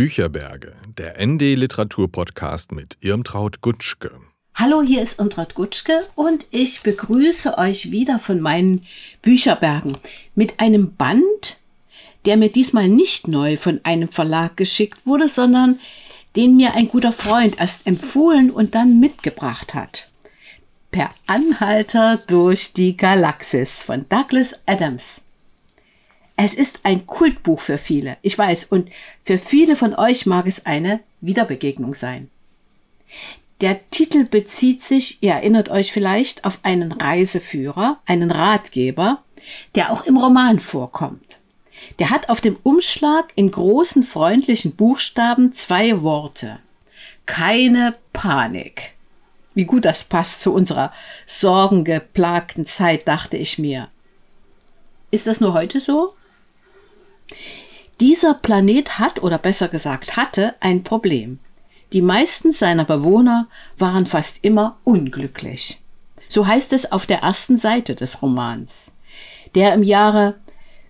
Bücherberge, der ND Literatur Podcast mit Irmtraut Gutschke. Hallo, hier ist Irmtraut Gutschke und ich begrüße euch wieder von meinen Bücherbergen mit einem Band, der mir diesmal nicht neu von einem Verlag geschickt wurde, sondern den mir ein guter Freund erst empfohlen und dann mitgebracht hat. Per Anhalter durch die Galaxis von Douglas Adams. Es ist ein Kultbuch für viele, ich weiß, und für viele von euch mag es eine Wiederbegegnung sein. Der Titel bezieht sich, ihr erinnert euch vielleicht, auf einen Reiseführer, einen Ratgeber, der auch im Roman vorkommt. Der hat auf dem Umschlag in großen freundlichen Buchstaben zwei Worte. Keine Panik. Wie gut das passt zu unserer sorgengeplagten Zeit, dachte ich mir. Ist das nur heute so? Dieser Planet hat oder besser gesagt hatte ein Problem. Die meisten seiner Bewohner waren fast immer unglücklich. So heißt es auf der ersten Seite des Romans, der im Jahre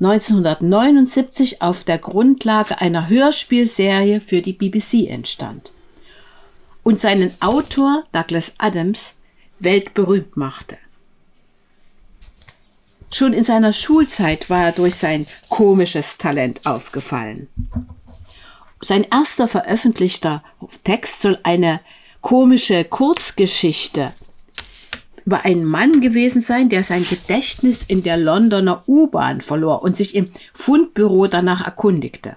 1979 auf der Grundlage einer Hörspielserie für die BBC entstand und seinen Autor Douglas Adams weltberühmt machte. Schon in seiner Schulzeit war er durch sein komisches Talent aufgefallen. Sein erster veröffentlichter Text soll eine komische Kurzgeschichte über einen Mann gewesen sein, der sein Gedächtnis in der Londoner U-Bahn verlor und sich im Fundbüro danach erkundigte.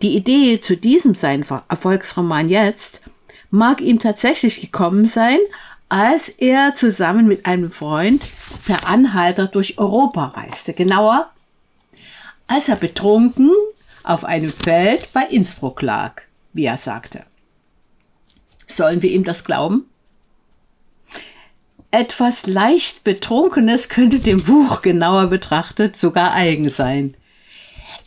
Die Idee zu diesem sein Erfolgsroman jetzt mag ihm tatsächlich gekommen sein, als er zusammen mit einem Freund per Anhalter durch Europa reiste. Genauer, als er betrunken auf einem Feld bei Innsbruck lag, wie er sagte. Sollen wir ihm das glauben? Etwas leicht Betrunkenes könnte dem Buch genauer betrachtet sogar eigen sein.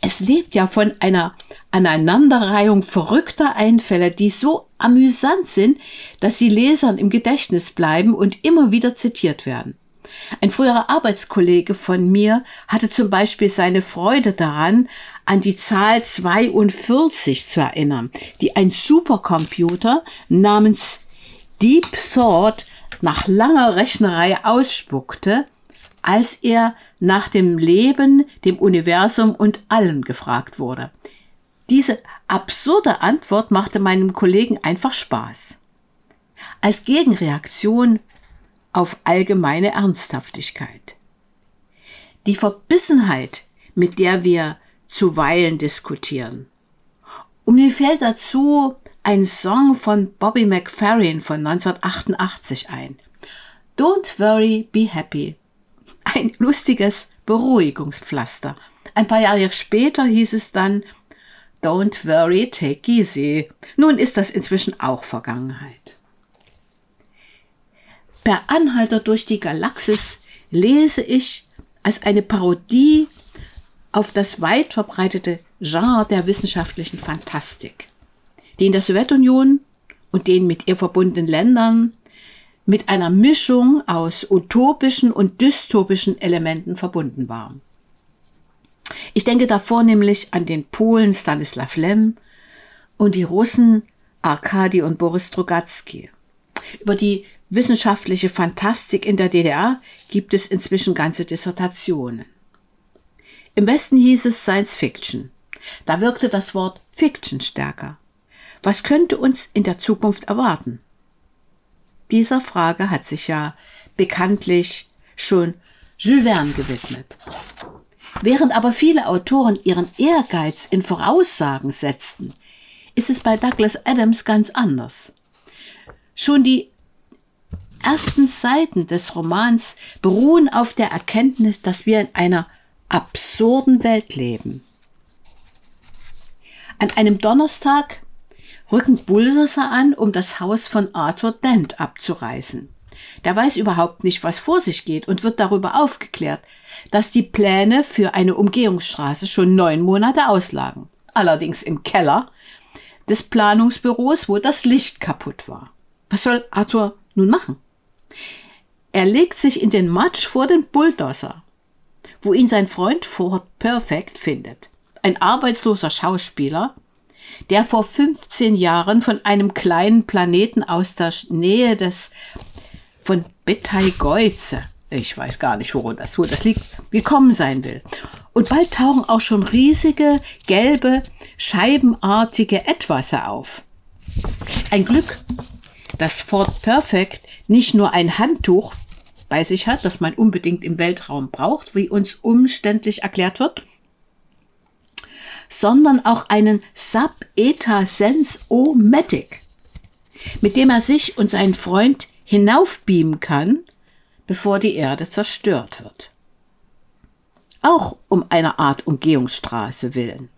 Es lebt ja von einer Aneinanderreihung verrückter Einfälle, die so amüsant sind, dass sie Lesern im Gedächtnis bleiben und immer wieder zitiert werden. Ein früherer Arbeitskollege von mir hatte zum Beispiel seine Freude daran, an die Zahl 42 zu erinnern, die ein Supercomputer namens Deep Thought nach langer Rechnerei ausspuckte, als er nach dem Leben, dem Universum und allem gefragt wurde. Diese absurde Antwort machte meinem Kollegen einfach Spaß. Als Gegenreaktion auf allgemeine Ernsthaftigkeit. Die Verbissenheit, mit der wir zuweilen diskutieren. Und mir fällt dazu ein Song von Bobby McFerrin von 1988 ein. Don't worry, be happy ein lustiges Beruhigungspflaster. Ein paar Jahre später hieß es dann, Don't worry, take easy. Nun ist das inzwischen auch Vergangenheit. Per Anhalter durch die Galaxis lese ich als eine Parodie auf das weit verbreitete Genre der wissenschaftlichen Fantastik, die in der Sowjetunion und den mit ihr verbundenen Ländern mit einer Mischung aus utopischen und dystopischen Elementen verbunden war. Ich denke da vornehmlich an den Polen Stanislav Lem und die Russen Arkadi und Boris Strugatsky. Über die wissenschaftliche Fantastik in der DDR gibt es inzwischen ganze Dissertationen. Im Westen hieß es Science Fiction. Da wirkte das Wort Fiction stärker. Was könnte uns in der Zukunft erwarten? Dieser Frage hat sich ja bekanntlich schon Jules Verne gewidmet. Während aber viele Autoren ihren Ehrgeiz in Voraussagen setzten, ist es bei Douglas Adams ganz anders. Schon die ersten Seiten des Romans beruhen auf der Erkenntnis, dass wir in einer absurden Welt leben. An einem Donnerstag rücken Bulldozer an, um das Haus von Arthur Dent abzureißen. Der weiß überhaupt nicht, was vor sich geht und wird darüber aufgeklärt, dass die Pläne für eine Umgehungsstraße schon neun Monate auslagen. Allerdings im Keller des Planungsbüros, wo das Licht kaputt war. Was soll Arthur nun machen? Er legt sich in den Matsch vor den Bulldozer, wo ihn sein Freund Ford Perfect findet. Ein arbeitsloser Schauspieler, der vor 15 Jahren von einem kleinen Planeten aus der Nähe des von Betelgeuse, ich weiß gar nicht, worum das, wo das liegt, gekommen sein will. Und bald tauchen auch schon riesige, gelbe, scheibenartige Etwase auf. Ein Glück, dass Ford Perfect nicht nur ein Handtuch bei sich hat, das man unbedingt im Weltraum braucht, wie uns umständlich erklärt wird, sondern auch einen Sub-Eta Sense O-Matic, mit dem er sich und seinen Freund hinaufbeamen kann, bevor die Erde zerstört wird. Auch um eine Art Umgehungsstraße willen,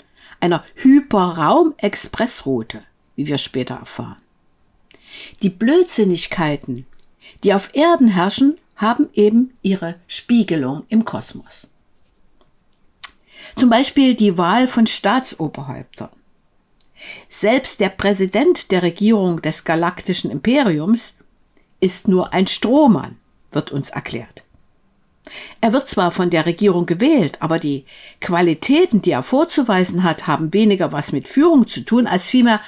einer Hyperraum-Expressroute, wie wir später erfahren. Die Blödsinnigkeiten, die auf Erden herrschen, haben eben ihre Spiegelung im Kosmos. Zum Beispiel die Wahl von Staatsoberhäuptern. Selbst der Präsident der Regierung des galaktischen Imperiums ist nur ein Strohmann, wird uns erklärt. Er wird zwar von der Regierung gewählt, aber die Qualitäten, die er vorzuweisen hat, haben weniger was mit Führung zu tun, als vielmehr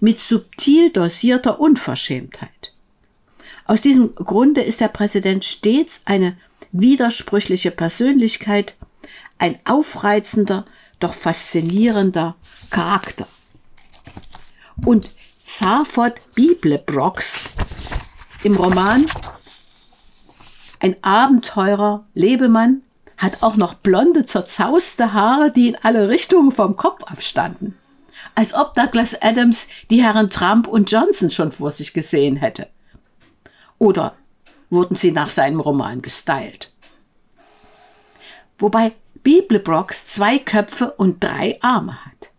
mit subtil dosierter Unverschämtheit. Aus diesem Grunde ist der Präsident stets eine widersprüchliche Persönlichkeit, ein aufreizender, doch faszinierender Charakter. Und Zaphod Biblebrocks im Roman Ein Abenteurer Lebemann hat auch noch blonde, zerzauste Haare, die in alle Richtungen vom Kopf abstanden. Als ob Douglas Adams die Herren Trump und Johnson schon vor sich gesehen hätte. Oder wurden sie nach seinem Roman gestylt? Wobei Bibelbrox zwei Köpfe und drei Arme hat.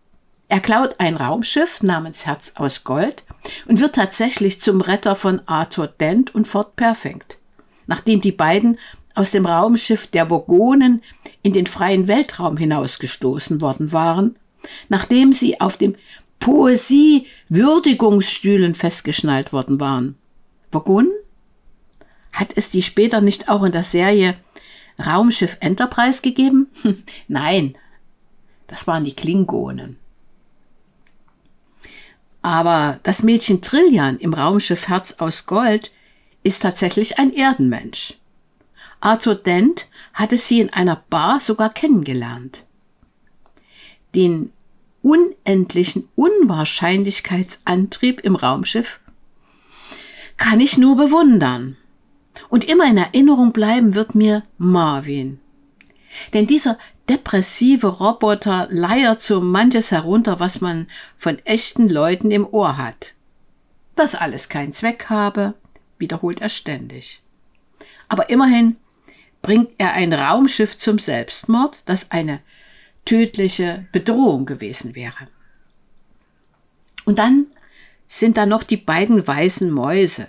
Er klaut ein Raumschiff namens Herz aus Gold und wird tatsächlich zum Retter von Arthur Dent und Fort Perfect, nachdem die beiden aus dem Raumschiff der Vogonen in den freien Weltraum hinausgestoßen worden waren, nachdem sie auf dem Poesie-Würdigungsstühlen festgeschnallt worden waren. Vogonen? Hat es die später nicht auch in der Serie Raumschiff Enterprise gegeben? Hm, nein, das waren die Klingonen. Aber das Mädchen Trillian im Raumschiff Herz aus Gold ist tatsächlich ein Erdenmensch. Arthur Dent hatte sie in einer Bar sogar kennengelernt. Den unendlichen Unwahrscheinlichkeitsantrieb im Raumschiff kann ich nur bewundern. Und immer in Erinnerung bleiben wird mir Marvin. Denn dieser depressive Roboter leiert so manches herunter, was man von echten Leuten im Ohr hat. Dass alles keinen Zweck habe, wiederholt er ständig. Aber immerhin bringt er ein Raumschiff zum Selbstmord, das eine tödliche Bedrohung gewesen wäre. Und dann sind da noch die beiden weißen Mäuse,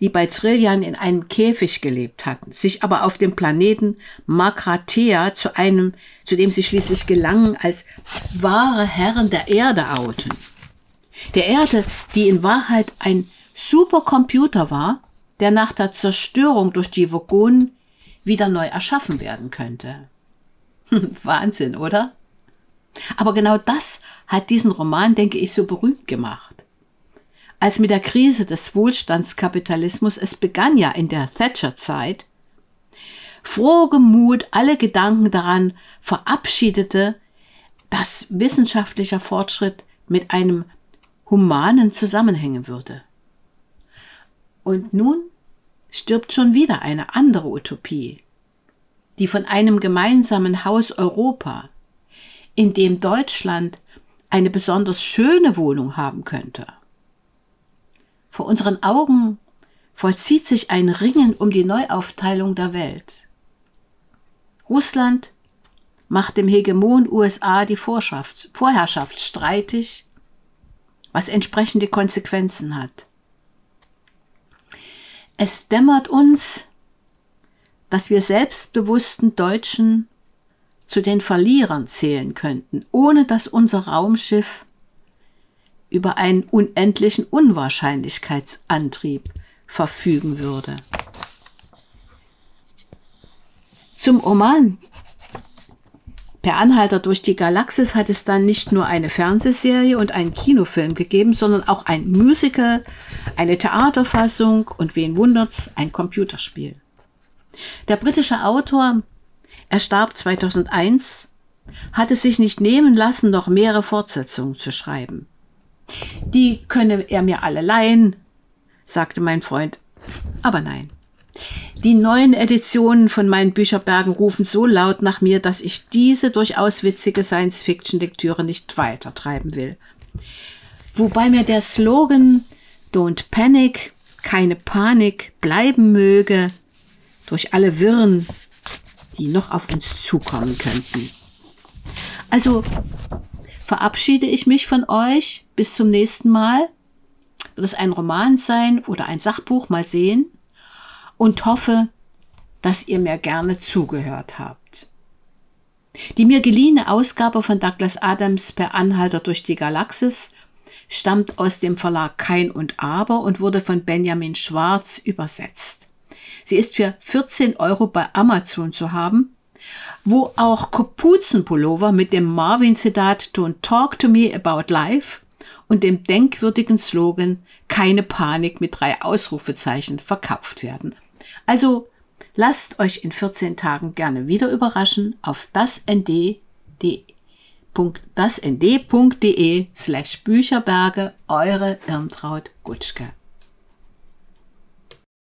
die bei Trillian in einem Käfig gelebt hatten, sich aber auf dem Planeten Makratea zu einem, zu dem sie schließlich gelangen, als wahre Herren der Erde outen. Der Erde, die in Wahrheit ein Supercomputer war, der nach der Zerstörung durch die Vogonen wieder neu erschaffen werden könnte. Wahnsinn, oder? Aber genau das hat diesen Roman, denke ich, so berühmt gemacht als mit der Krise des Wohlstandskapitalismus, es begann ja in der Thatcher-Zeit, frohgemut alle Gedanken daran verabschiedete, dass wissenschaftlicher Fortschritt mit einem humanen zusammenhängen würde. Und nun stirbt schon wieder eine andere Utopie, die von einem gemeinsamen Haus Europa, in dem Deutschland eine besonders schöne Wohnung haben könnte. Vor unseren Augen vollzieht sich ein Ringen um die Neuaufteilung der Welt. Russland macht dem Hegemon USA die Vorherrschaft streitig, was entsprechende Konsequenzen hat. Es dämmert uns, dass wir selbstbewussten Deutschen zu den Verlierern zählen könnten, ohne dass unser Raumschiff über einen unendlichen Unwahrscheinlichkeitsantrieb verfügen würde. Zum Roman Per Anhalter durch die Galaxis hat es dann nicht nur eine Fernsehserie und einen Kinofilm gegeben, sondern auch ein Musical, eine Theaterfassung und wen wundert's, ein Computerspiel. Der britische Autor, er starb 2001, hatte sich nicht nehmen lassen, noch mehrere Fortsetzungen zu schreiben. Die könne er mir alle leihen, sagte mein Freund. Aber nein. Die neuen Editionen von meinen Bücherbergen rufen so laut nach mir, dass ich diese durchaus witzige Science-Fiction-Lektüre nicht weitertreiben will. Wobei mir der Slogan Don't Panic, keine Panik bleiben möge, durch alle Wirren, die noch auf uns zukommen könnten. Also verabschiede ich mich von euch. Bis zum nächsten Mal. Wird es ein Roman sein oder ein Sachbuch? Mal sehen und hoffe, dass ihr mir gerne zugehört habt. Die mir geliehene Ausgabe von Douglas Adams per Anhalter durch die Galaxis stammt aus dem Verlag Kein und Aber und wurde von Benjamin Schwarz übersetzt. Sie ist für 14 Euro bei Amazon zu haben, wo auch Kapuzenpullover mit dem Marvin-Zitat Don't Talk to Me About Life und dem denkwürdigen Slogan Keine Panik mit drei Ausrufezeichen verkauft werden. Also lasst euch in 14 Tagen gerne wieder überraschen auf dasnd.de slash Bücherberge, eure Irmtraut Gutschke.